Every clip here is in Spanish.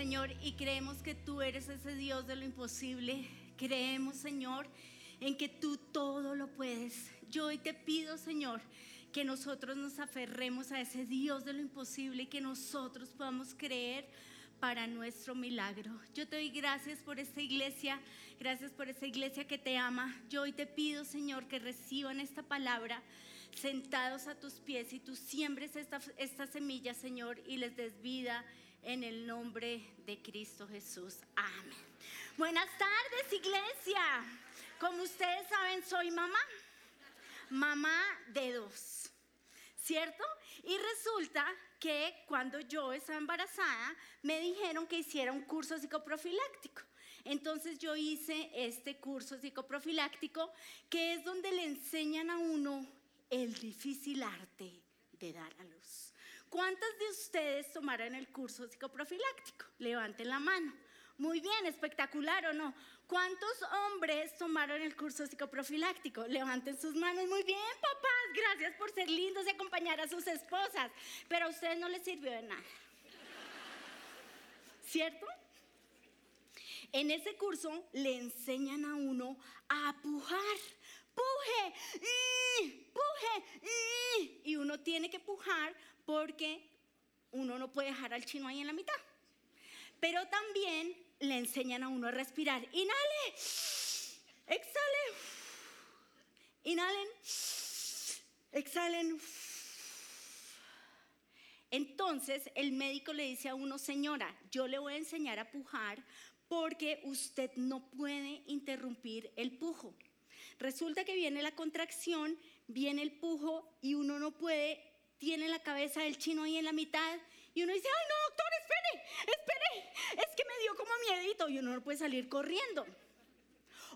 Señor, y creemos que tú eres ese Dios de lo imposible. Creemos, Señor, en que tú todo lo puedes. Yo hoy te pido, Señor, que nosotros nos aferremos a ese Dios de lo imposible y que nosotros podamos creer para nuestro milagro. Yo te doy gracias por esta iglesia, gracias por esta iglesia que te ama. Yo hoy te pido, Señor, que reciban esta palabra sentados a tus pies y tú siembres esta, esta semilla, Señor, y les des vida en el nombre de Cristo Jesús. Amén. Buenas tardes, iglesia. Como ustedes saben, soy mamá, mamá de dos, ¿cierto? Y resulta que cuando yo estaba embarazada, me dijeron que hiciera un curso psicoprofiláctico. Entonces yo hice este curso psicoprofiláctico, que es donde le enseñan a uno el difícil arte de dar a luz. ¿Cuántas de ustedes tomaron el curso psicoprofiláctico? Levanten la mano. Muy bien, espectacular o no. ¿Cuántos hombres tomaron el curso psicoprofiláctico? Levanten sus manos. Muy bien, papás. Gracias por ser lindos y acompañar a sus esposas. Pero a ustedes no les sirvió de nada. ¿Cierto? En ese curso le enseñan a uno a pujar. Puje, puje, y uno tiene que pujar porque uno no puede dejar al chino ahí en la mitad. Pero también le enseñan a uno a respirar. Inhale, exhale, inhalen, exhalen. Entonces el médico le dice a uno, señora, yo le voy a enseñar a pujar porque usted no puede interrumpir el pujo. Resulta que viene la contracción, viene el pujo y uno no puede tiene la cabeza del chino ahí en la mitad y uno dice, ay no, doctor, espere, espere, es que me dio como miedito y uno no puede salir corriendo.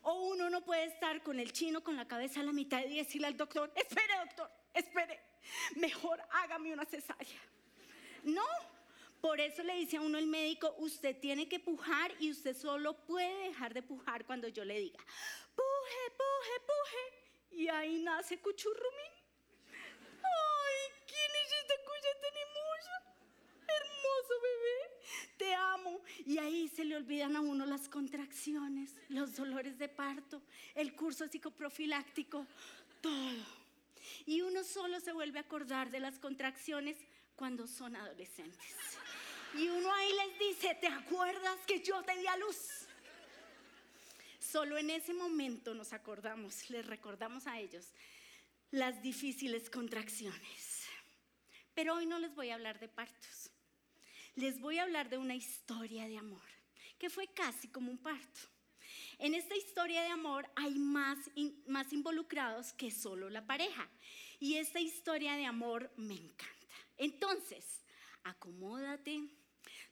O uno no puede estar con el chino con la cabeza a la mitad y decirle al doctor, espere doctor, espere, mejor hágame una cesárea. No, por eso le dice a uno el médico, usted tiene que pujar y usted solo puede dejar de pujar cuando yo le diga, puje, puje, puje. Y ahí nace Cuchurrumín. Ay, ¿quién es esta cosa tan hermosa? Hermoso bebé, te amo. Y ahí se le olvidan a uno las contracciones, los dolores de parto, el curso psicoprofiláctico, todo. Y uno solo se vuelve a acordar de las contracciones cuando son adolescentes. Y uno ahí les dice, ¿te acuerdas que yo te di a luz? Solo en ese momento nos acordamos, les recordamos a ellos las difíciles contracciones. Pero hoy no les voy a hablar de partos. Les voy a hablar de una historia de amor, que fue casi como un parto. En esta historia de amor hay más, más involucrados que solo la pareja. Y esta historia de amor me encanta. Entonces, acomódate,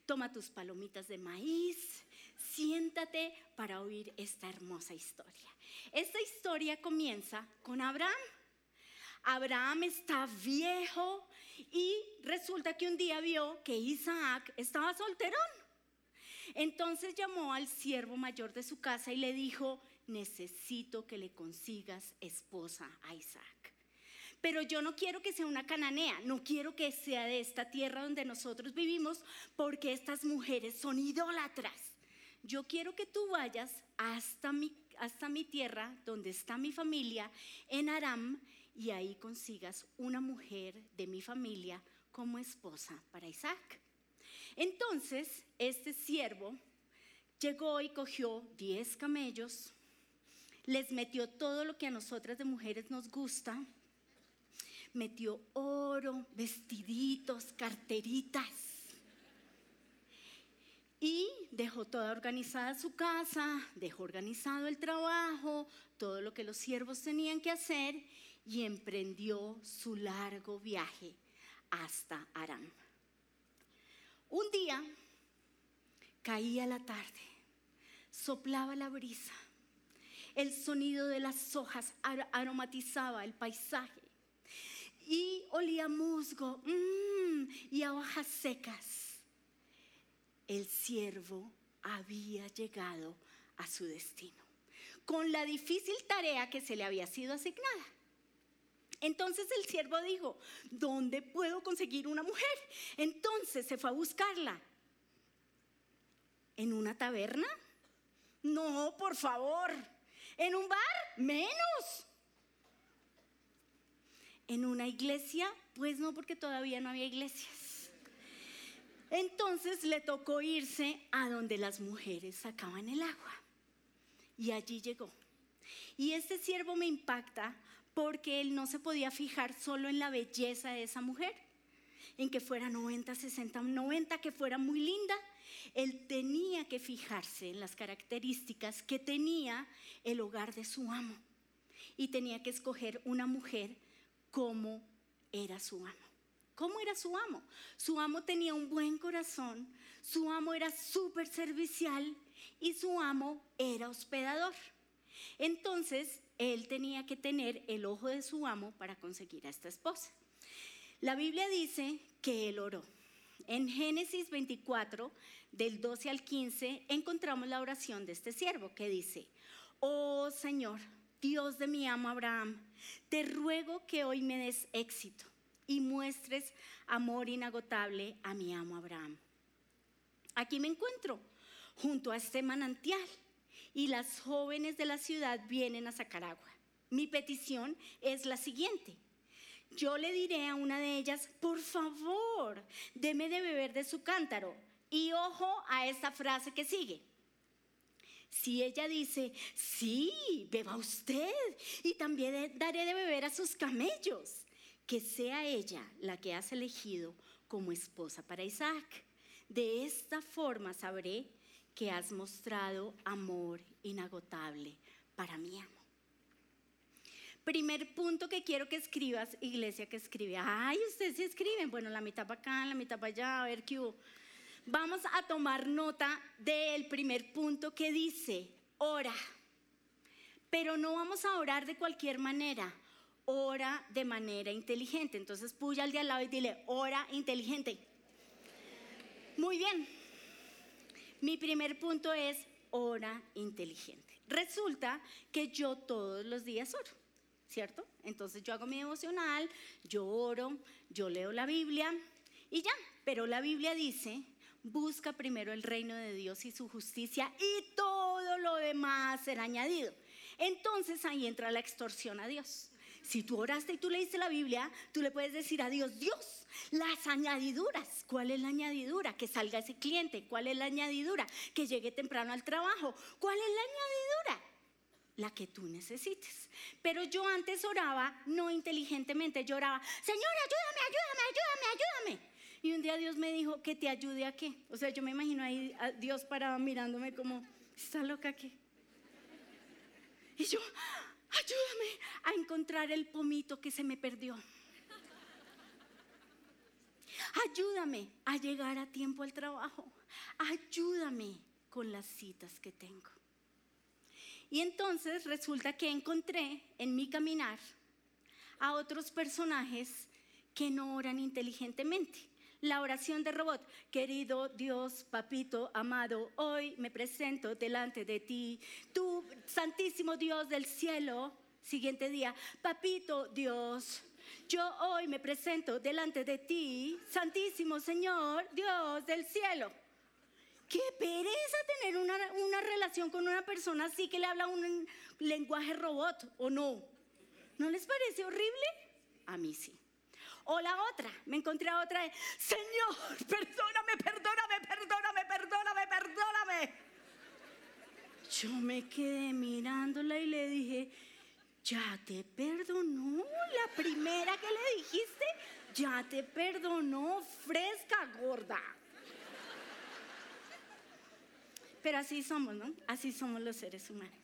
toma tus palomitas de maíz, siéntate para oír esta hermosa historia. Esta historia comienza con Abraham. Abraham está viejo y resulta que un día vio que Isaac estaba solterón. Entonces llamó al siervo mayor de su casa y le dijo, necesito que le consigas esposa a Isaac. Pero yo no quiero que sea una cananea, no quiero que sea de esta tierra donde nosotros vivimos, porque estas mujeres son idólatras. Yo quiero que tú vayas hasta mi, hasta mi tierra, donde está mi familia, en Aram, y ahí consigas una mujer de mi familia como esposa para Isaac. Entonces, este siervo llegó y cogió diez camellos, les metió todo lo que a nosotras de mujeres nos gusta, metió oro, vestiditos, carteritas. Y dejó toda organizada su casa, dejó organizado el trabajo, todo lo que los siervos tenían que hacer y emprendió su largo viaje hasta Aram. Un día caía la tarde, soplaba la brisa, el sonido de las hojas aromatizaba el paisaje y olía musgo mm, y a hojas secas. El siervo había llegado a su destino con la difícil tarea que se le había sido asignada. Entonces el siervo dijo, ¿dónde puedo conseguir una mujer? Entonces se fue a buscarla. ¿En una taberna? No, por favor. ¿En un bar? Menos. ¿En una iglesia? Pues no, porque todavía no había iglesias. Entonces le tocó irse a donde las mujeres sacaban el agua. Y allí llegó. Y este siervo me impacta porque él no se podía fijar solo en la belleza de esa mujer, en que fuera 90, 60, 90, que fuera muy linda. Él tenía que fijarse en las características que tenía el hogar de su amo y tenía que escoger una mujer como era su amo. ¿Cómo era su amo? Su amo tenía un buen corazón, su amo era súper servicial y su amo era hospedador. Entonces, él tenía que tener el ojo de su amo para conseguir a esta esposa. La Biblia dice que él oró. En Génesis 24, del 12 al 15, encontramos la oración de este siervo que dice, oh Señor, Dios de mi amo Abraham, te ruego que hoy me des éxito y muestres amor inagotable a mi amo Abraham. Aquí me encuentro, junto a este manantial y las jóvenes de la ciudad vienen a sacar agua. Mi petición es la siguiente. Yo le diré a una de ellas, por favor, deme de beber de su cántaro. Y ojo a esta frase que sigue. Si ella dice, sí, beba usted y también daré de beber a sus camellos, que sea ella la que has elegido como esposa para Isaac. De esta forma sabré que has mostrado amor inagotable para mi amo. Primer punto que quiero que escribas, iglesia que escribe. Ay, ustedes sí escriben. Bueno, la mitad para acá, la mitad para allá, a ver qué hubo. Vamos a tomar nota del primer punto que dice, ora. Pero no vamos a orar de cualquier manera. Ora de manera inteligente. Entonces puya al de al lado y dile, ora inteligente. Muy bien. Mi primer punto es hora inteligente. Resulta que yo todos los días oro, ¿cierto? Entonces yo hago mi devocional, yo oro, yo leo la Biblia y ya. Pero la Biblia dice, busca primero el reino de Dios y su justicia y todo lo demás será añadido. Entonces ahí entra la extorsión a Dios. Si tú oraste y tú leíste la Biblia, tú le puedes decir a Dios, Dios, las añadiduras. ¿Cuál es la añadidura? Que salga ese cliente. ¿Cuál es la añadidura? Que llegue temprano al trabajo. ¿Cuál es la añadidura? La que tú necesites. Pero yo antes oraba no inteligentemente, yo oraba, Señor, ayúdame, ayúdame, ayúdame, ayúdame. Y un día Dios me dijo, ¿que te ayude a qué? O sea, yo me imagino ahí a Dios parado mirándome como, ¿está loca qué? Y yo, ayúdame a encontrar el pomito que se me perdió. Ayúdame a llegar a tiempo al trabajo. Ayúdame con las citas que tengo. Y entonces resulta que encontré en mi caminar a otros personajes que no oran inteligentemente. La oración de robot, querido Dios, papito, amado, hoy me presento delante de ti, tú, santísimo Dios del cielo, siguiente día, papito Dios, yo hoy me presento delante de ti, Santísimo Señor, Dios del cielo. Qué pereza tener una, una, relación con una persona así que le habla un lenguaje robot, ¿o no? ¿No les parece horrible? A mí sí. O la otra, me encontré a otra, Señor, perdóname, perdóname, perdóname, perdóname, perdóname. Yo me quedé mirándola y le dije, ya te perdonó. La primera que le dijiste, ya te perdonó, fresca, gorda. Pero así somos, ¿no? Así somos los seres humanos.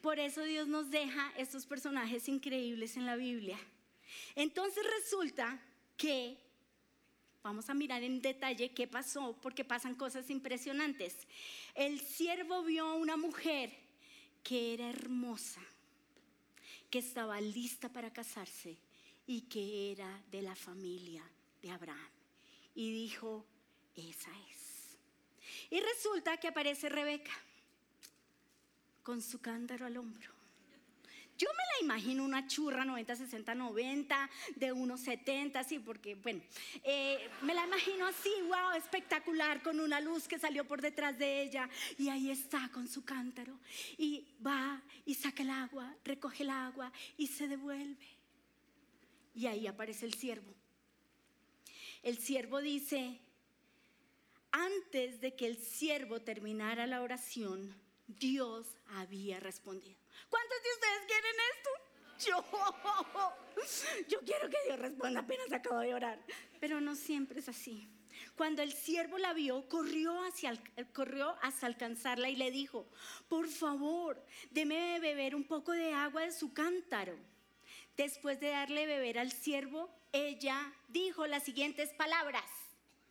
Por eso Dios nos deja estos personajes increíbles en la Biblia. Entonces resulta que, vamos a mirar en detalle qué pasó, porque pasan cosas impresionantes. El siervo vio a una mujer que era hermosa que estaba lista para casarse y que era de la familia de Abraham. Y dijo, esa es. Y resulta que aparece Rebeca con su cántaro al hombro. Yo me la imagino una churra 90, 60, 90, de unos 70, sí, porque, bueno, eh, me la imagino así, wow, espectacular, con una luz que salió por detrás de ella. Y ahí está con su cántaro. Y va y saca el agua, recoge el agua y se devuelve. Y ahí aparece el siervo. El siervo dice, antes de que el siervo terminara la oración, Dios había respondido. ¿Cuántos de ustedes quieren esto? Yo, yo quiero que Dios responda apenas acabo de orar. Pero no siempre es así. Cuando el siervo la vio, corrió, hacia, corrió hasta alcanzarla y le dijo, por favor, déme beber un poco de agua de su cántaro. Después de darle beber al siervo, ella dijo las siguientes palabras.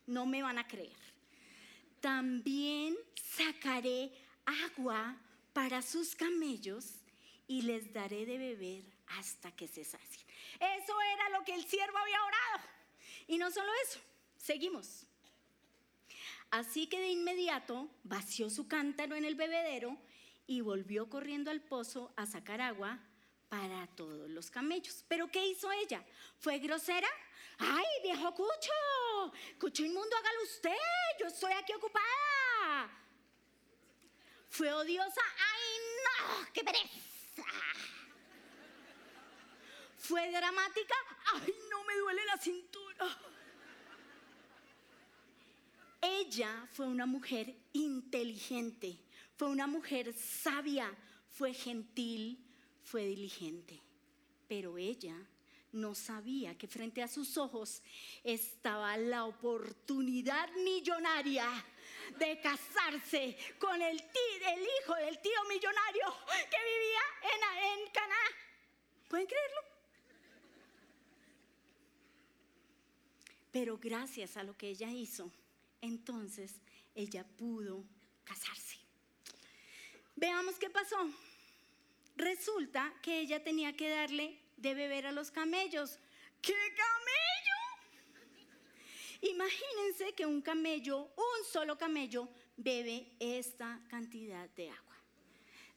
No me van a creer. También sacaré agua para sus camellos y les daré de beber hasta que se sacien. Eso era lo que el siervo había orado. Y no solo eso, seguimos. Así que de inmediato vació su cántaro en el bebedero y volvió corriendo al pozo a sacar agua para todos los camellos. ¿Pero qué hizo ella? ¿Fue grosera? ¡Ay, viejo Cucho! Cucho inmundo, hágalo usted. Yo estoy aquí ocupada. ¿Fue odiosa? ¡Ay, no! ¡Qué pereza! ¿Fue dramática? ¡Ay, no me duele la cintura! Ella fue una mujer inteligente, fue una mujer sabia, fue gentil, fue diligente. Pero ella no sabía que frente a sus ojos estaba la oportunidad millonaria de casarse con el, el hijo del tío millonario que vivía en, en Canadá. ¿Pueden creerlo? Pero gracias a lo que ella hizo, entonces ella pudo casarse. Veamos qué pasó. Resulta que ella tenía que darle de beber a los camellos. ¿Qué camello? Imagínense que un camello, un solo camello, bebe esta cantidad de agua.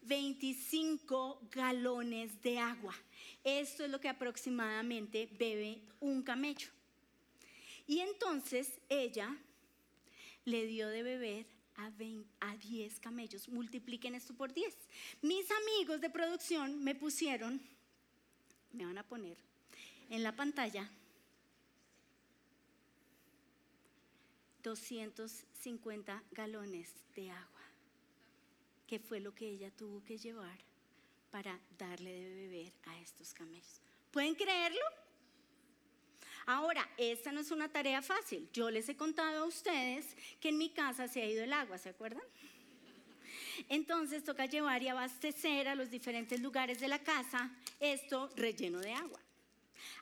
25 galones de agua. Esto es lo que aproximadamente bebe un camello. Y entonces ella le dio de beber a, 10 camellos. Multipliquen esto por 10. Mis amigos de producción me pusieron, me van a poner en la pantalla 250 galones de agua, que fue lo que ella tuvo que llevar para darle de beber a estos camellos. ¿Pueden creerlo? Ahora, esta no es una tarea fácil. Yo les he contado a ustedes que en mi casa se ha ido el agua, ¿se acuerdan? Entonces toca llevar y abastecer a los diferentes lugares de la casa esto relleno de agua.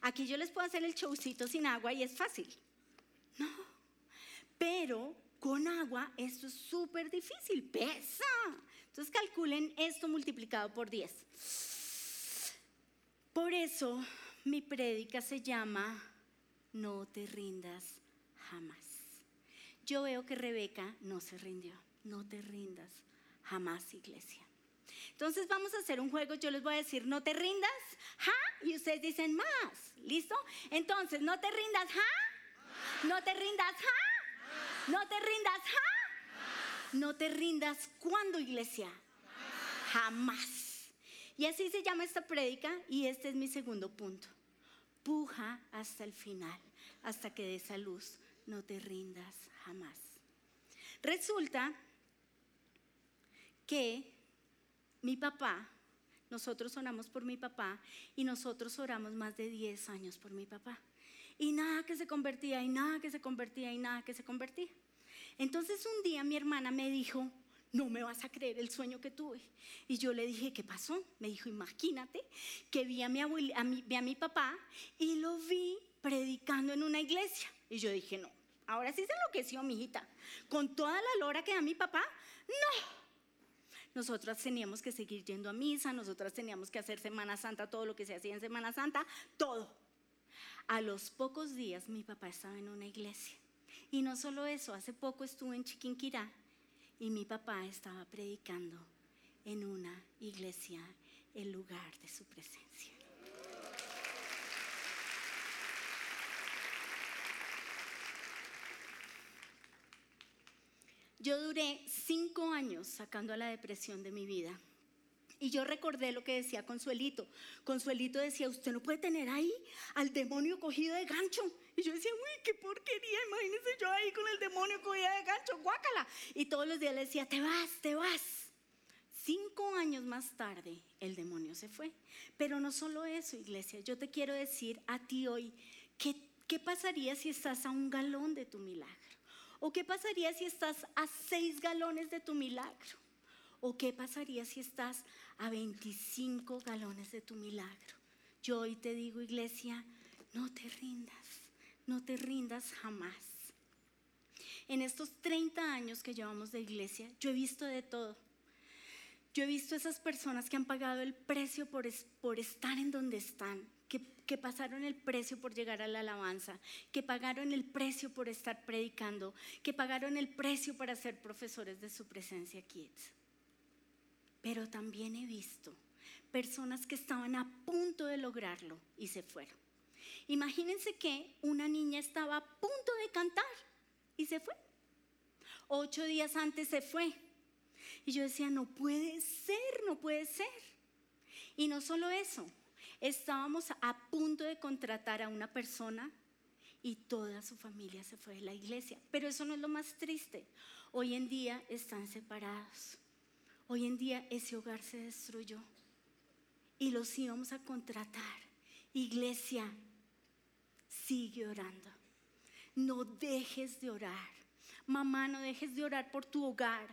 Aquí yo les puedo hacer el showcito sin agua y es fácil. No, pero con agua esto es súper difícil, pesa. Entonces calculen esto multiplicado por 10. Por eso mi prédica se llama no te rindas jamás. Yo veo que Rebeca no se rindió, no te rindas jamás, iglesia. Entonces vamos a hacer un juego, yo les voy a decir, no te rindas, ja, y ustedes dicen más, ¿listo? Entonces, no te rindas, ja, no te rindas, ja, no te rindas, ja, no te rindas, ¿cuándo, iglesia? Jamás. Y así se llama esta prédica y este es mi segundo punto puja hasta el final, hasta que des a luz, no te rindas jamás. Resulta que mi papá, nosotros oramos por mi papá y nosotros oramos más de 10 años por mi papá. Y nada que se convertía, y nada que se convertía, y nada que se convertía. Entonces un día mi hermana me dijo, no me vas a creer el sueño que tuve. Y yo le dije, ¿qué pasó? Me dijo, imagínate que vi a mi, a mi, vi a mi papá y lo vi predicando en una iglesia. Y yo dije, no, ahora sí se enloqueció mi hijita. Con toda la lora que da mi papá, no. Nosotras teníamos que seguir yendo a misa, nosotras teníamos que hacer Semana Santa, todo lo que se hacía en Semana Santa, todo. A los pocos días mi papá estaba en una iglesia. Y no solo eso, hace poco estuve en Chiquinquirá y mi papá estaba predicando en una iglesia el lugar de su presencia. Yo duré cinco años sacando a la depresión de mi vida. Y yo recordé lo que decía Consuelito. Consuelito decía, usted no puede tener ahí al demonio cogido de gancho. Y yo decía, uy, qué porquería, imagínese yo ahí con el demonio cogido de gancho, guácala. Y todos los días le decía, te vas, te vas. Cinco años más tarde, el demonio se fue. Pero no solo eso, iglesia, yo te quiero decir a ti hoy, ¿qué, qué pasaría si estás a un galón de tu milagro? ¿O qué pasaría si estás a seis galones de tu milagro? ¿O qué pasaría si estás a 25 galones de tu milagro? Yo hoy te digo, iglesia, no te rindas, no te rindas jamás. En estos 30 años que llevamos de iglesia, yo he visto de todo. Yo he visto esas personas que han pagado el precio por, estar en donde están, que, que, pasaron el precio por llegar a la alabanza, que pagaron el precio por estar predicando, que pagaron el precio para ser profesores de su presencia Kids. Pero también he visto personas que estaban a punto de lograrlo y se fueron. Imagínense que una niña estaba a punto de cantar y se fue. Ocho días antes se fue. Y yo decía, no puede ser, no puede ser. Y no solo eso, estábamos a punto de contratar a una persona y toda su familia se fue de la iglesia. Pero eso no es lo más triste. Hoy en día están separados. Hoy en día ese hogar se destruyó y los íbamos a contratar. Iglesia, sigue orando. No dejes de orar. Mamá, no dejes de orar por tu hogar.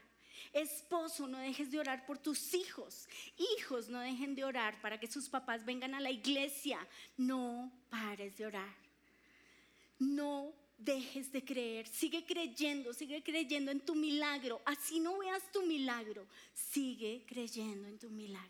Esposo, no dejes de orar por tus hijos. Hijos, no dejen de orar para que sus papás vengan a la iglesia. No pares de orar. No dejes de creer, sigue creyendo, sigue creyendo en tu milagro. Así no veas tu milagro, sigue creyendo en tu milagro.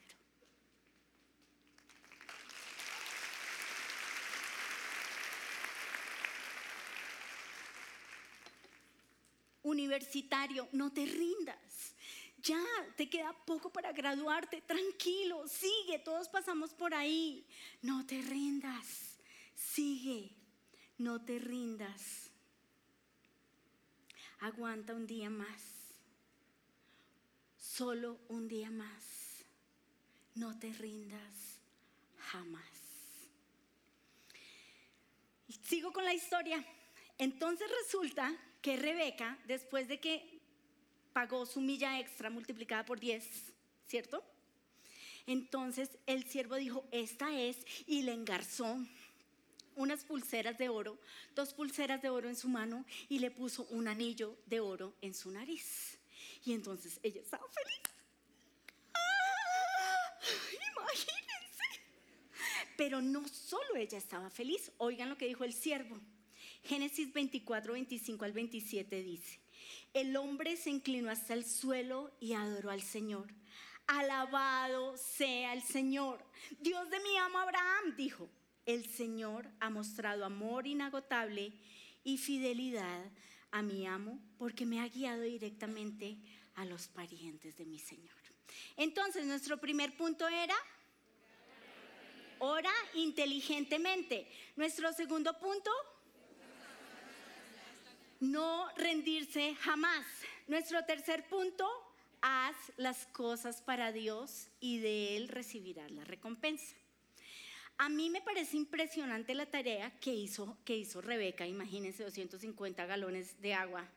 Universitario, no te rindas. Ya, te queda poco para graduarte. Tranquilo, sigue, todos pasamos por ahí. No te rindas, sigue no te rindas. Aguanta un día más. Solo un día más. No te rindas jamás. Sigo con la historia. Entonces resulta que Rebeca, después de que pagó su milla extra multiplicada por 10, ¿cierto? Entonces el siervo dijo, esta es, y le engarzó unas pulseras de oro, dos pulseras de oro en su mano y le puso un anillo de oro en su nariz. Y entonces ella estaba feliz. ¡Ah! Imagínense. Pero no solo ella estaba feliz, oigan lo que dijo el siervo. Génesis 24, 25 al 27 dice, el hombre se inclinó hasta el suelo y adoró al Señor. Alabado sea el Señor, Dios de mi amo Abraham, dijo el Señor ha mostrado amor inagotable y fidelidad a mi amo porque me ha guiado directamente a los parientes de mi Señor. Entonces, nuestro primer punto era, ora inteligentemente. Nuestro segundo punto, no rendirse jamás. Nuestro tercer punto, haz las cosas para Dios y de Él recibirás la recompensa. A mí me parece impresionante la tarea que hizo, que hizo Rebeca, imagínense 250 galones de agua.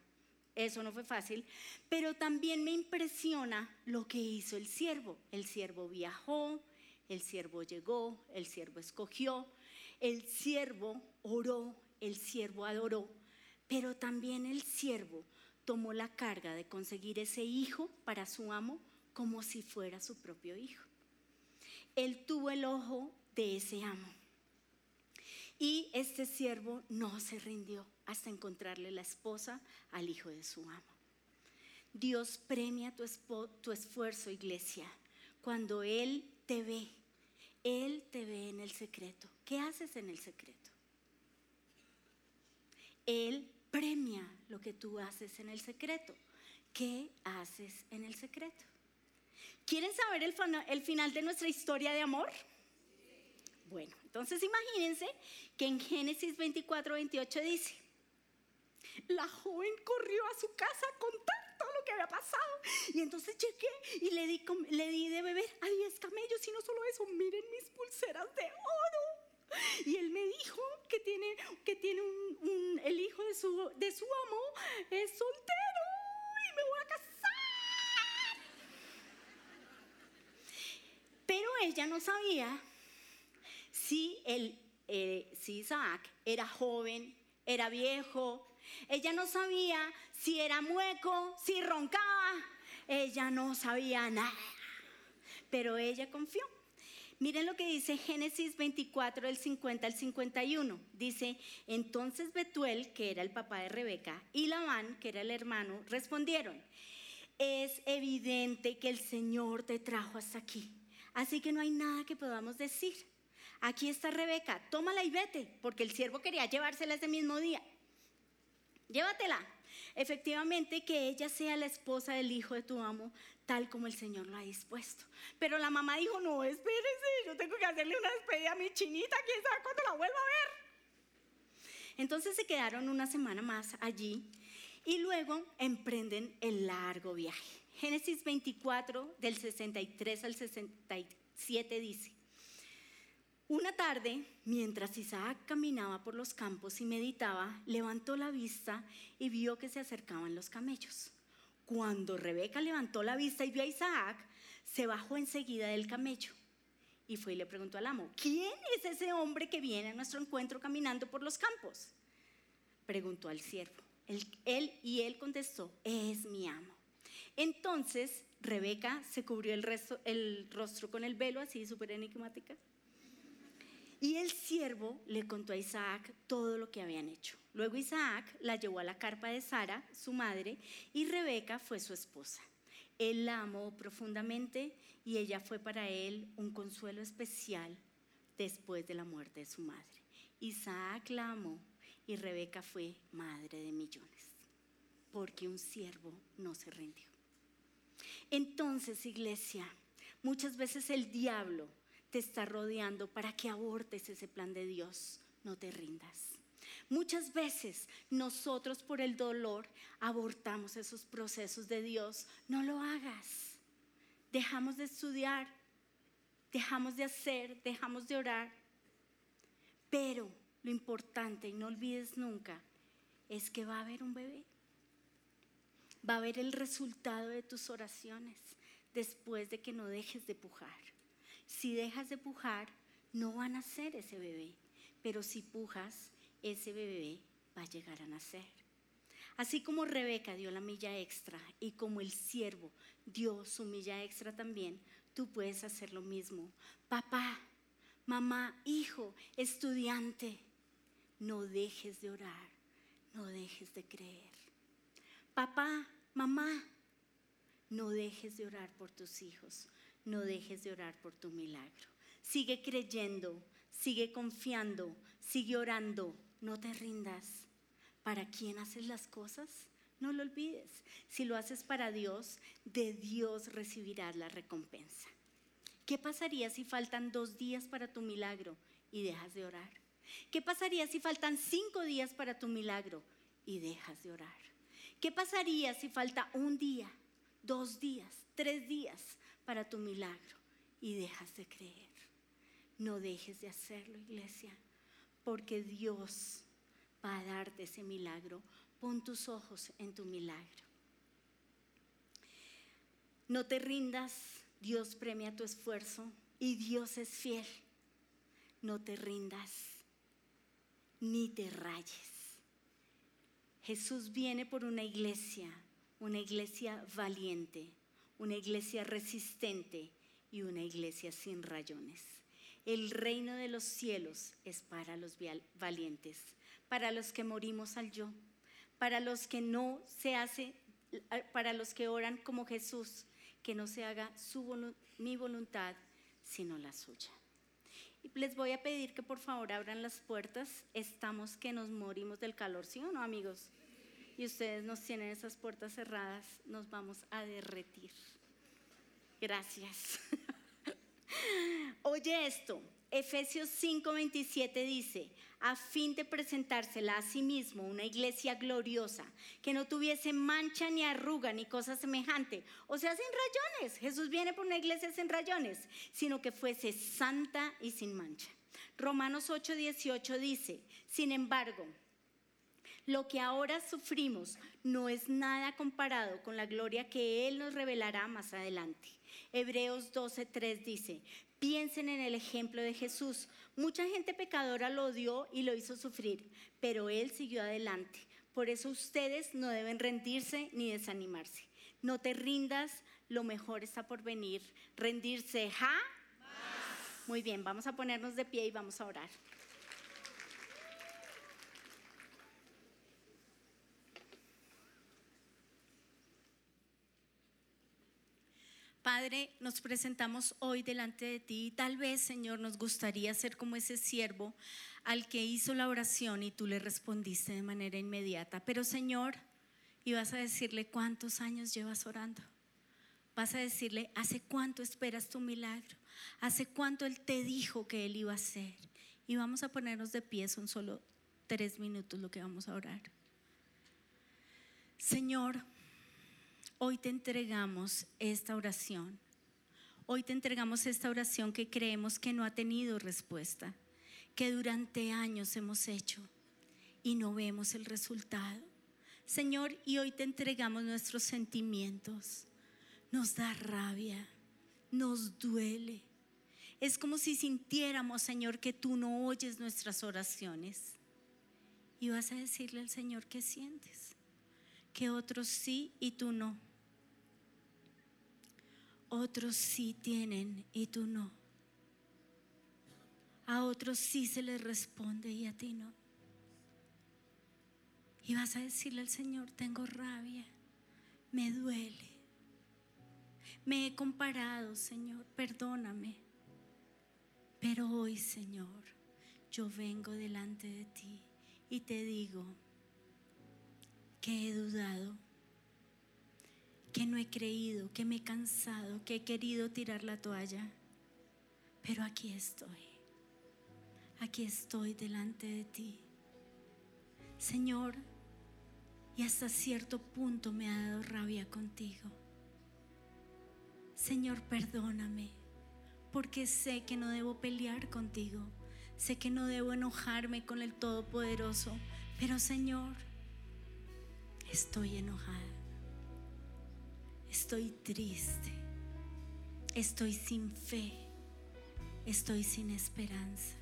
Eso no fue fácil, pero también me impresiona lo que hizo el siervo. El siervo viajó, el siervo llegó, el siervo escogió, el siervo oró, el siervo adoró, pero también el siervo tomó la carga de conseguir ese hijo para su amo como si fuera su propio hijo. Él tuvo el ojo de ese amo. Y este siervo no se rindió hasta encontrarle la esposa al hijo de su amo. Dios premia tu, esfuerzo, iglesia, cuando Él te ve. Él te ve en el secreto. ¿Qué haces en el secreto? Él premia lo que tú haces en el secreto. ¿Qué haces en el secreto? ¿Quieren saber el, el final de nuestra historia de amor? Bueno, entonces imagínense que en Génesis 24, 28 dice, la joven corrió a su casa a contar todo lo que había pasado. Y entonces llegué y le di, de beber a 10 camellos y no solo eso, miren mis pulseras de oro. Y él me dijo que tiene, que tiene el hijo de su, de su amo es soltero y me voy a casar. Pero ella no sabía si, eh, si Isaac era joven, era viejo. Ella no sabía si era mueco, si roncaba. Ella no sabía nada. Pero ella confió. Miren lo que dice Génesis 24, del 50 al 51. Dice, entonces Betuel, que era el papá de Rebeca, y Labán, que era el hermano, respondieron, es evidente que el Señor te trajo hasta aquí, así que no hay nada que podamos decir aquí está Rebeca, tómala y vete, porque el siervo quería llevársela ese mismo día. Llévatela. Efectivamente, que ella sea la esposa del hijo de tu amo, tal como el Señor lo ha dispuesto. Pero la mamá dijo, no, espérese, yo tengo que hacerle una despedida a mi chinita, quién sabe cuándo la vuelva a ver. Entonces se quedaron una semana más allí y luego emprenden el largo viaje. Génesis 24, del 63 al 67 dice, una tarde, mientras Isaac caminaba por los campos y meditaba, levantó la vista y vio que se acercaban los camellos. Cuando Rebeca levantó la vista y vio a Isaac, se bajó enseguida del camello y fue y le preguntó al amo, ¿quién es ese hombre que viene a nuestro encuentro caminando por los campos? Preguntó al siervo. Él, y él contestó, es mi amo. Entonces Rebeca se cubrió el, el rostro con el velo, así súper enigmática, y el siervo le contó a Isaac todo lo que habían hecho. Luego Isaac la llevó a la carpa de Sara, su madre, y Rebeca fue su esposa. Él la amó profundamente y ella fue para él un consuelo especial después de la muerte de su madre. Isaac la amó y Rebeca fue madre de millones, porque un siervo no se rindió. Entonces, iglesia, muchas veces el diablo te está rodeando para que abortes ese plan de Dios. No te rindas. Muchas veces nosotros por el dolor abortamos esos procesos de Dios. No lo hagas. Dejamos de estudiar, dejamos de hacer, dejamos de orar. Pero lo importante, y no olvides nunca, es que va a haber un bebé. Va a haber el resultado de tus oraciones después de que no dejes de pujar. Si dejas de pujar, no va a nacer ese bebé, pero si pujas, ese bebé va a llegar a nacer. Así como Rebeca dio la milla extra y como el siervo dio su milla extra también, tú puedes hacer lo mismo. Papá, mamá, hijo, estudiante, no dejes de orar, no dejes de creer. Papá, mamá, no dejes de orar por tus hijos, no dejes de orar por tu milagro. Sigue creyendo, sigue confiando, sigue orando, no te rindas. ¿Para quién haces las cosas? No lo olvides. Si lo haces para Dios, de Dios recibirás la recompensa. ¿Qué pasaría si faltan dos días para tu milagro y dejas de orar? ¿Qué pasaría si faltan cinco días para tu milagro y dejas de orar? ¿Qué pasaría si falta un día, dos días, tres días para tu milagro y dejas de creer. No dejes de hacerlo, iglesia, porque Dios va a darte ese milagro. Pon tus ojos en tu milagro. No te rindas, Dios premia tu esfuerzo y Dios es fiel. No te rindas, ni te rayes. Jesús viene por una iglesia, una iglesia valiente una iglesia resistente y una iglesia sin rayones. El reino de los cielos es para los valientes, para los que morimos al yo, para los que no se hace, para los que oran como Jesús, que no se haga su, mi voluntad, sino la suya. Y les voy a pedir que por favor abran las puertas. Estamos que nos morimos del calor, ¿sí o no, amigos? Y ustedes nos tienen esas puertas cerradas, nos vamos a derretir. Gracias. Oye esto, Efesios 5:27 dice, a fin de presentársela a sí mismo una iglesia gloriosa, que no tuviese mancha ni arruga ni cosa semejante, o sea, sin rayones. Jesús viene por una iglesia sin rayones, sino que fuese santa y sin mancha. Romanos 8:18 dice, sin embargo, lo que ahora sufrimos no es nada comparado con la gloria que Él nos revelará más adelante. Hebreos 12:3 dice, piensen en el ejemplo de Jesús. Mucha gente pecadora lo odió y lo hizo sufrir, pero Él siguió adelante. Por eso ustedes no deben rendirse ni desanimarse. No te rindas, lo mejor está por venir. Rendirse, ¿ja? Muy bien, vamos a ponernos de pie y vamos a orar. Padre, nos presentamos hoy delante de ti. Tal vez, Señor, nos gustaría ser como ese siervo al que hizo la oración y tú le respondiste de manera inmediata. Pero, Señor, y vas a decirle cuántos años llevas orando. Vas a decirle, ¿hace cuánto esperas tu milagro? ¿Hace cuánto Él te dijo que Él iba a hacer? Y vamos a ponernos de pie, son solo tres minutos lo que vamos a orar. Señor, Hoy te entregamos esta oración. Hoy te entregamos esta oración que creemos que no ha tenido respuesta, que durante años hemos hecho y no vemos el resultado. Señor, y hoy te entregamos nuestros sentimientos. Nos da rabia, nos duele. Es como si sintiéramos, Señor, que tú no oyes nuestras oraciones. Y vas a decirle al Señor que sientes, que otros sí y tú no otros sí tienen y tú no. A otros sí se les responde y a ti no. Y vas a decirle al Señor, tengo rabia, me duele. Me he comparado, Señor, perdóname. Pero hoy, Señor, yo vengo delante de ti y te digo que he dudado que no he creído, que me he cansado, que he querido tirar la toalla. Pero aquí estoy. Aquí estoy delante de ti. Señor, y hasta cierto punto me ha dado rabia contigo. Señor, perdóname, porque sé que no debo pelear contigo. Sé que no debo enojarme con el Todopoderoso. Pero Señor, estoy enojada. Estoy triste. Estoy sin fe. Estoy sin esperanza.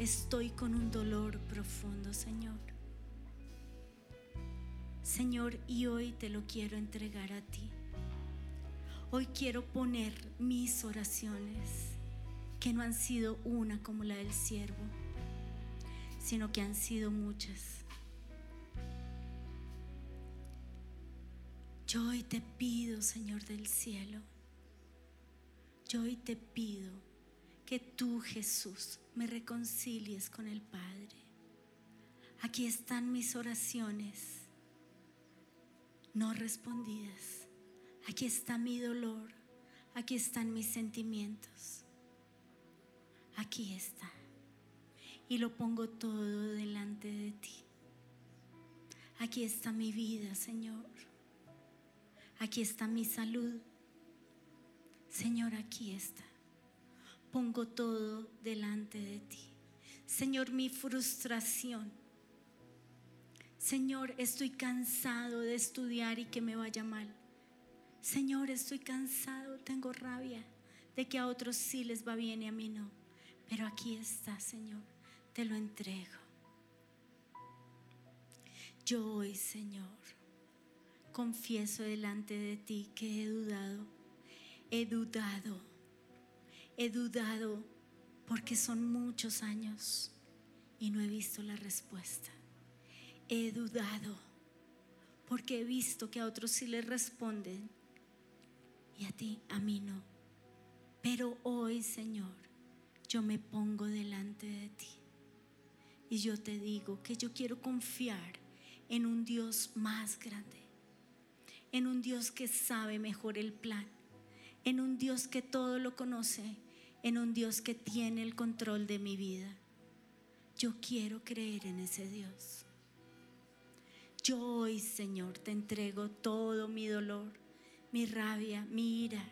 Estoy con un dolor profundo, Señor. Señor, y hoy te lo quiero entregar a ti. Hoy quiero poner mis oraciones, que no han sido una como la del siervo, sino que han sido muchas Yo hoy te pido, Señor del cielo, yo hoy te pido que tú, Jesús, me reconcilies con el Padre. Aquí están mis oraciones no respondidas. Aquí está mi dolor. Aquí están mis sentimientos. Aquí está. Y lo pongo todo delante de ti. Aquí está mi vida, Señor. Aquí está mi salud. Señor, aquí está. Pongo todo delante de ti. Señor, mi frustración. Señor, estoy cansado de estudiar y que me vaya mal. Señor, estoy cansado, tengo rabia de que a otros sí les va bien y a mí no. Pero aquí está, Señor, te lo entrego. Yo hoy, Señor, confieso delante de ti que he dudado, he dudado, he dudado porque son muchos años y no he visto la respuesta. He dudado porque he visto que a otros sí les responden y a ti, a mí no. Pero hoy, Señor, yo me pongo delante de ti y yo te digo que yo quiero confiar en un Dios más grande en un Dios que sabe mejor el plan, en un Dios que todo lo conoce, en un Dios que tiene el control de mi vida. Yo quiero creer en ese Dios. Yo hoy, Señor, te entrego todo mi dolor, mi rabia, mi ira.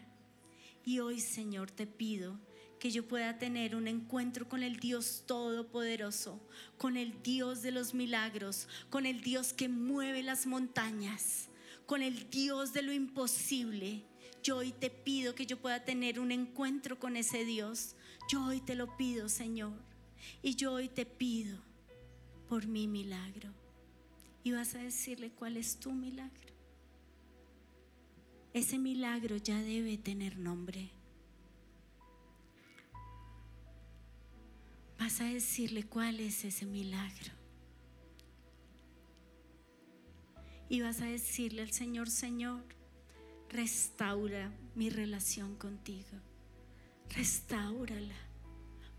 Y hoy, Señor, te pido que yo pueda tener un encuentro con el Dios Todopoderoso, con el Dios de los milagros, con el Dios que mueve las montañas, con el Dios de lo imposible. Yo hoy te pido que yo pueda tener un encuentro con ese Dios. Yo hoy te lo pido, Señor. Y yo hoy te pido por mi milagro. Y vas a decirle cuál es tu milagro. Ese milagro ya debe tener nombre. Vas a decirle cuál es ese milagro. Y vas a decirle al Señor, Señor, restaura mi relación contigo. Restaurala.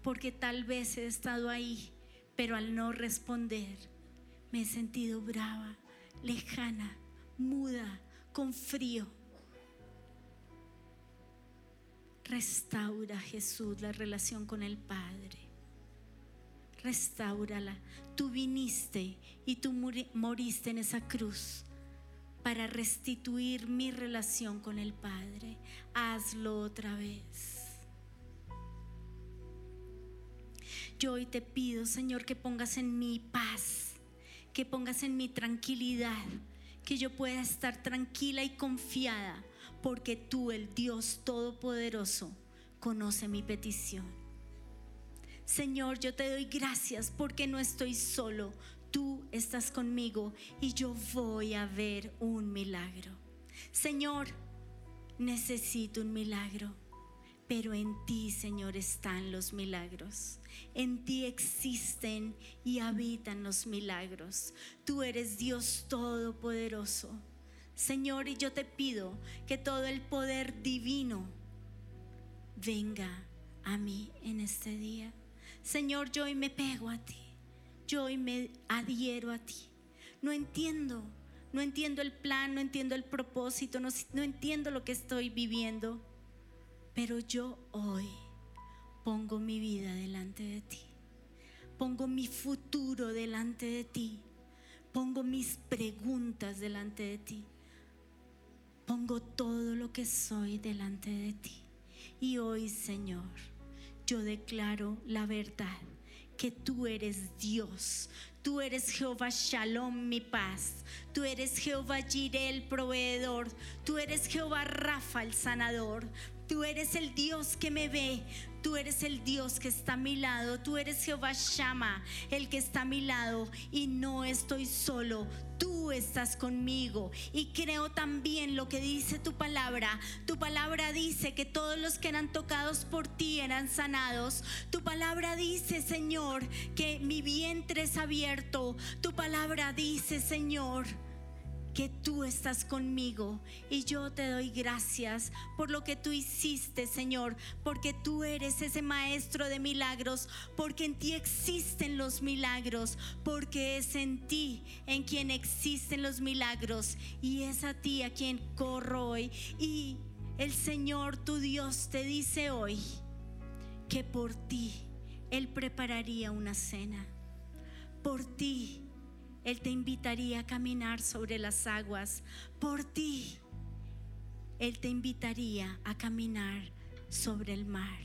Porque tal vez he estado ahí, pero al no responder, me he sentido brava, lejana, muda, con frío. Restaura, Jesús, la relación con el Padre. Restaurala. Tú viniste y tú moriste en esa cruz para restituir mi relación con el Padre. Hazlo otra vez. Yo hoy te pido, Señor, que pongas en mi paz, que pongas en mi tranquilidad, que yo pueda estar tranquila y confiada, porque tú, el Dios Todopoderoso, conoce mi petición. Señor, yo te doy gracias porque no estoy solo, tú estás conmigo y yo voy a ver un milagro. Señor, necesito un milagro, pero en ti, Señor, están los milagros. En ti existen y habitan los milagros. Tú eres Dios todopoderoso. Señor, y yo te pido que todo el poder divino venga a mí en este día. Señor, yo hoy me pego a ti. Yo hoy me adhiero a ti. No entiendo, no entiendo el plan, no entiendo el propósito, no, entiendo lo que estoy viviendo. Pero yo hoy pongo mi vida delante de ti. Pongo mi futuro delante de ti. Pongo mis preguntas delante de ti. Pongo todo lo que soy delante de ti. Y hoy, Señor, yo declaro la verdad, que tú eres Dios. Tú eres Jehová Shalom, mi paz. Tú eres Jehová Jireh, el proveedor. Tú eres Jehová Rafa, el sanador. Tú eres el Dios que me ve. Tú eres el Dios que está a mi lado. Tú eres Jehová Shama, el que está a mi lado. Y no estoy solo. Tú estás conmigo. Y creo también lo que dice tu palabra. Tu palabra dice que todos los que eran tocados por ti eran sanados. Tu palabra dice, Señor, que mi vientre es abierto. Tu palabra dice, Señor que tú estás conmigo y yo te doy gracias por lo que tú hiciste, Señor, porque tú eres ese maestro de milagros, porque en ti existen los milagros, porque es en ti en quien existen los milagros y es a ti a quien corro hoy. Y el Señor, tu Dios, te dice hoy que por ti Él prepararía una cena. Por ti él te invitaría a caminar sobre las aguas por ti. Él te invitaría a caminar sobre el mar.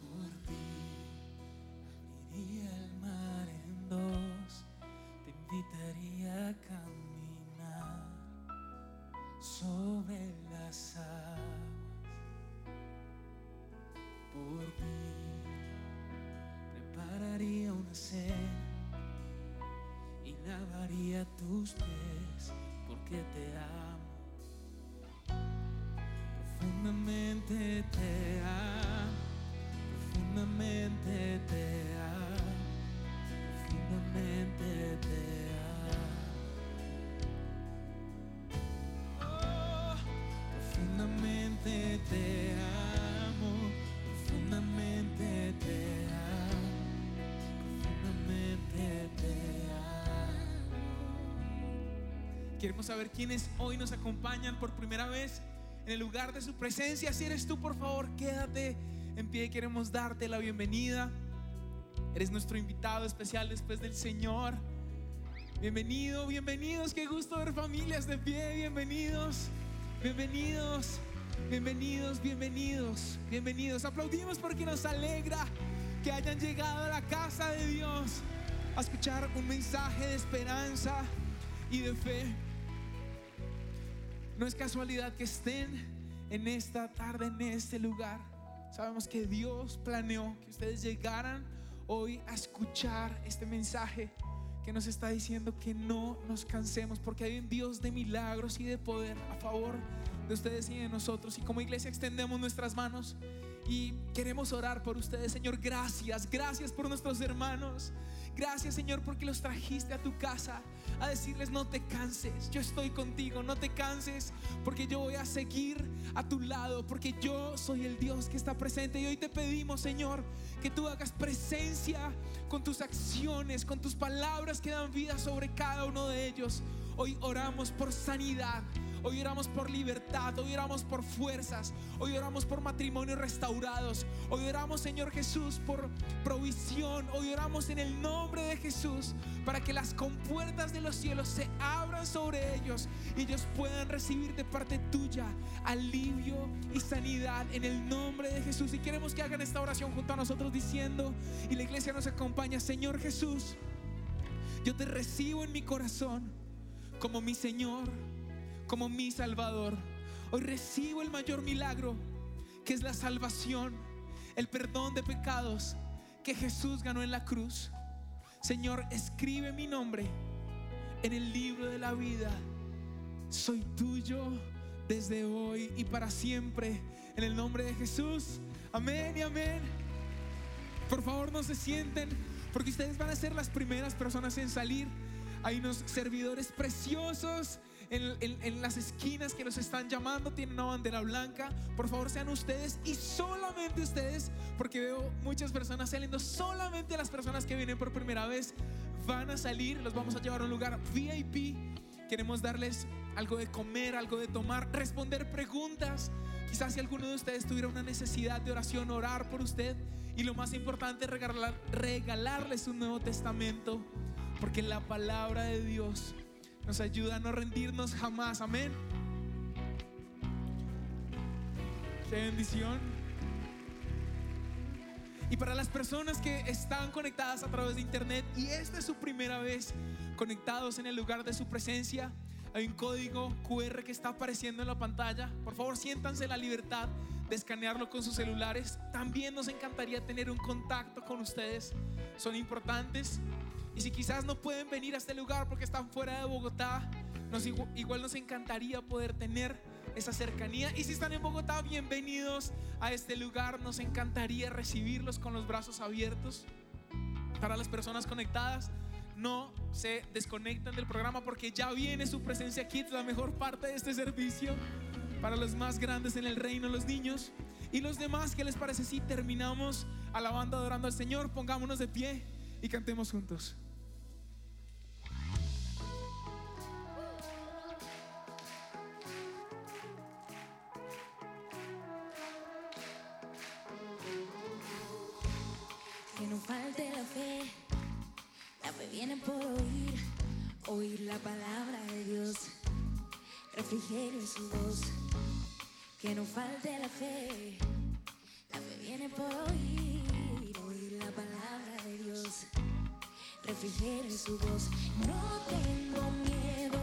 Por ti el mar en dos, te invitaría a caminar sobre las aguas Prepararía una cena y lavaría tus pies porque te amo. Profundamente te amo, profundamente te amo, profundamente te amo. Queremos saber quiénes hoy nos acompañan por primera vez en el lugar de su presencia. Si eres tú, por favor, quédate en pie. Queremos darte la bienvenida. Eres nuestro invitado especial después del Señor. Bienvenido, bienvenidos. Qué gusto ver familias de pie. Bienvenidos, bienvenidos, bienvenidos, bienvenidos, bienvenidos. Aplaudimos porque nos alegra que hayan llegado a la casa de Dios a escuchar un mensaje de esperanza y de fe. No es casualidad que estén en esta tarde, en este lugar. Sabemos que Dios planeó que ustedes llegaran hoy a escuchar este mensaje que nos está diciendo que no nos cansemos porque hay un Dios de milagros y de poder a favor de ustedes y de nosotros. Y como iglesia extendemos nuestras manos y queremos orar por ustedes, Señor. Gracias, gracias por nuestros hermanos. Gracias Señor porque los trajiste a tu casa a decirles no te canses, yo estoy contigo, no te canses porque yo voy a seguir a tu lado, porque yo soy el Dios que está presente y hoy te pedimos Señor que tú hagas presencia con tus acciones, con tus palabras que dan vida sobre cada uno de ellos. Hoy oramos por sanidad. Hoy oramos por libertad, hoy oramos por fuerzas, hoy oramos por matrimonios restaurados, hoy oramos Señor Jesús por provisión, hoy oramos en el nombre de Jesús para que las compuertas de los cielos se abran sobre ellos y ellos puedan recibir de parte tuya alivio y sanidad en el nombre de Jesús. Y queremos que hagan esta oración junto a nosotros diciendo, y la iglesia nos acompaña, Señor Jesús, yo te recibo en mi corazón como mi Señor como mi Salvador. Hoy recibo el mayor milagro, que es la salvación, el perdón de pecados que Jesús ganó en la cruz. Señor, escribe mi nombre en el libro de la vida. Soy tuyo desde hoy y para siempre. En el nombre de Jesús. Amén y amén. Por favor, no se sienten, porque ustedes van a ser las primeras personas en salir. Hay unos servidores preciosos en, las esquinas que nos están llamando, tienen una bandera blanca. Por favor, sean ustedes y solamente ustedes, porque veo muchas personas saliendo, solamente las personas que vienen por primera vez van a salir, los vamos a llevar a un lugar VIP. Queremos darles algo de comer, algo de tomar, responder preguntas. Quizás si alguno de ustedes tuviera una necesidad de oración, orar por usted. Y lo más importante, regalar, regalarles un Nuevo Testamento. Porque la palabra de Dios nos ayuda a no rendirnos jamás. Amén. Qué bendición. Y para las personas que están conectadas a través de internet y esta es su primera vez conectados en el lugar de su presencia, hay un código QR que está apareciendo en la pantalla. Por favor, siéntanse la libertad de escanearlo con sus celulares. También nos encantaría tener un contacto con ustedes. Son importantes y si quizás no pueden venir a este lugar porque están fuera de Bogotá, nos, igual, nos encantaría poder tener esa cercanía. Y si están en Bogotá, bienvenidos a este lugar. Nos encantaría recibirlos con los brazos abiertos. Para las personas conectadas, no se desconecten del programa porque ya viene su presencia Kids, la mejor parte de este servicio. Para los más grandes en el reino, los niños. Y los demás, ¿qué les parece si terminamos alabando, adorando al Señor? Pongámonos de pie y cantemos juntos. Viene por oír, oír la palabra de Dios, refrigerio su voz, que no falte la fe. La fe viene por oír, oír la palabra de Dios, refrigerio su voz. No tengo miedo.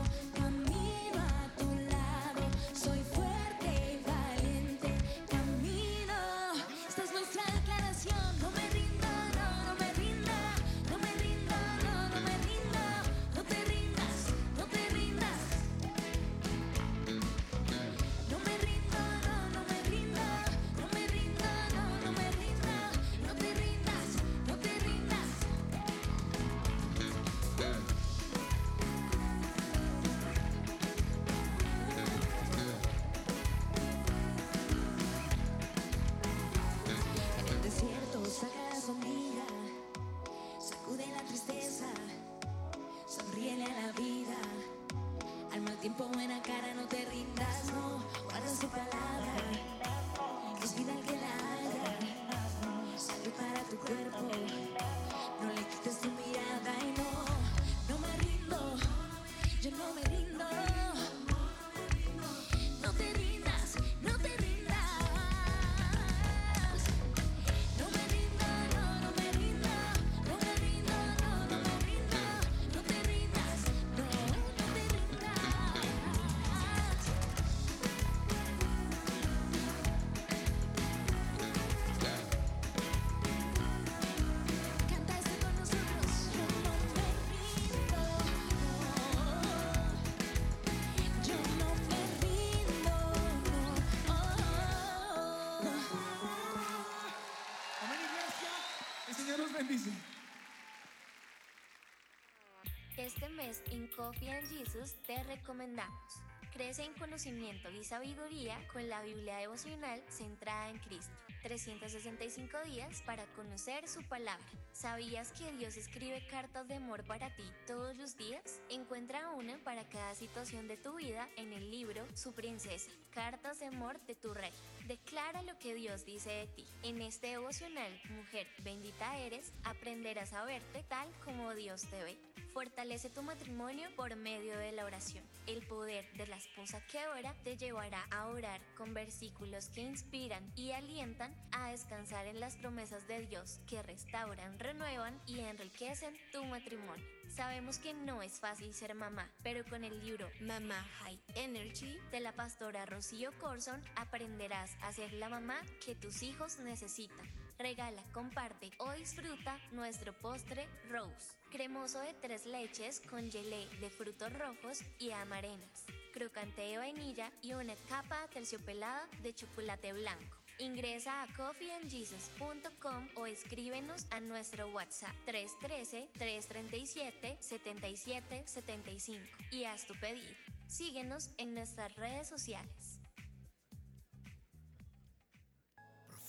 Coffee and Jesus te recomendamos Crece en conocimiento y sabiduría con la Biblia devocional centrada en Cristo. 365 días para conocer su palabra. ¿Sabías que Dios escribe cartas de amor para ti todos los días? Encuentra una para cada situación de tu vida en el libro Su Princesa, Cartas de Amor de tu Rey. Declara lo que Dios dice de ti. En este devocional, mujer bendita eres, aprenderás a verte tal como Dios te ve. Fortalece tu matrimonio por medio de la oración. El poder de la esposa que ora te llevará a orar con versículos que inspiran y alientan a descansar en las promesas de Dios que restauran, renuevan y enriquecen tu matrimonio. Sabemos que no es fácil ser mamá, pero con el libro Mamá High Energy de la pastora Rocío Corson aprenderás a ser la mamá que tus hijos necesitan. Regala, comparte o disfruta nuestro postre Rose, cremoso de tres leches con gelé de frutos rojos y amarenas, crocante de vainilla y una capa terciopelada de chocolate blanco. Ingresa a coffeeandjesus.com o escríbenos a nuestro WhatsApp 313-337-7775 y haz tu pedido. Síguenos en nuestras redes sociales.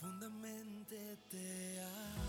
Profundamente te amo.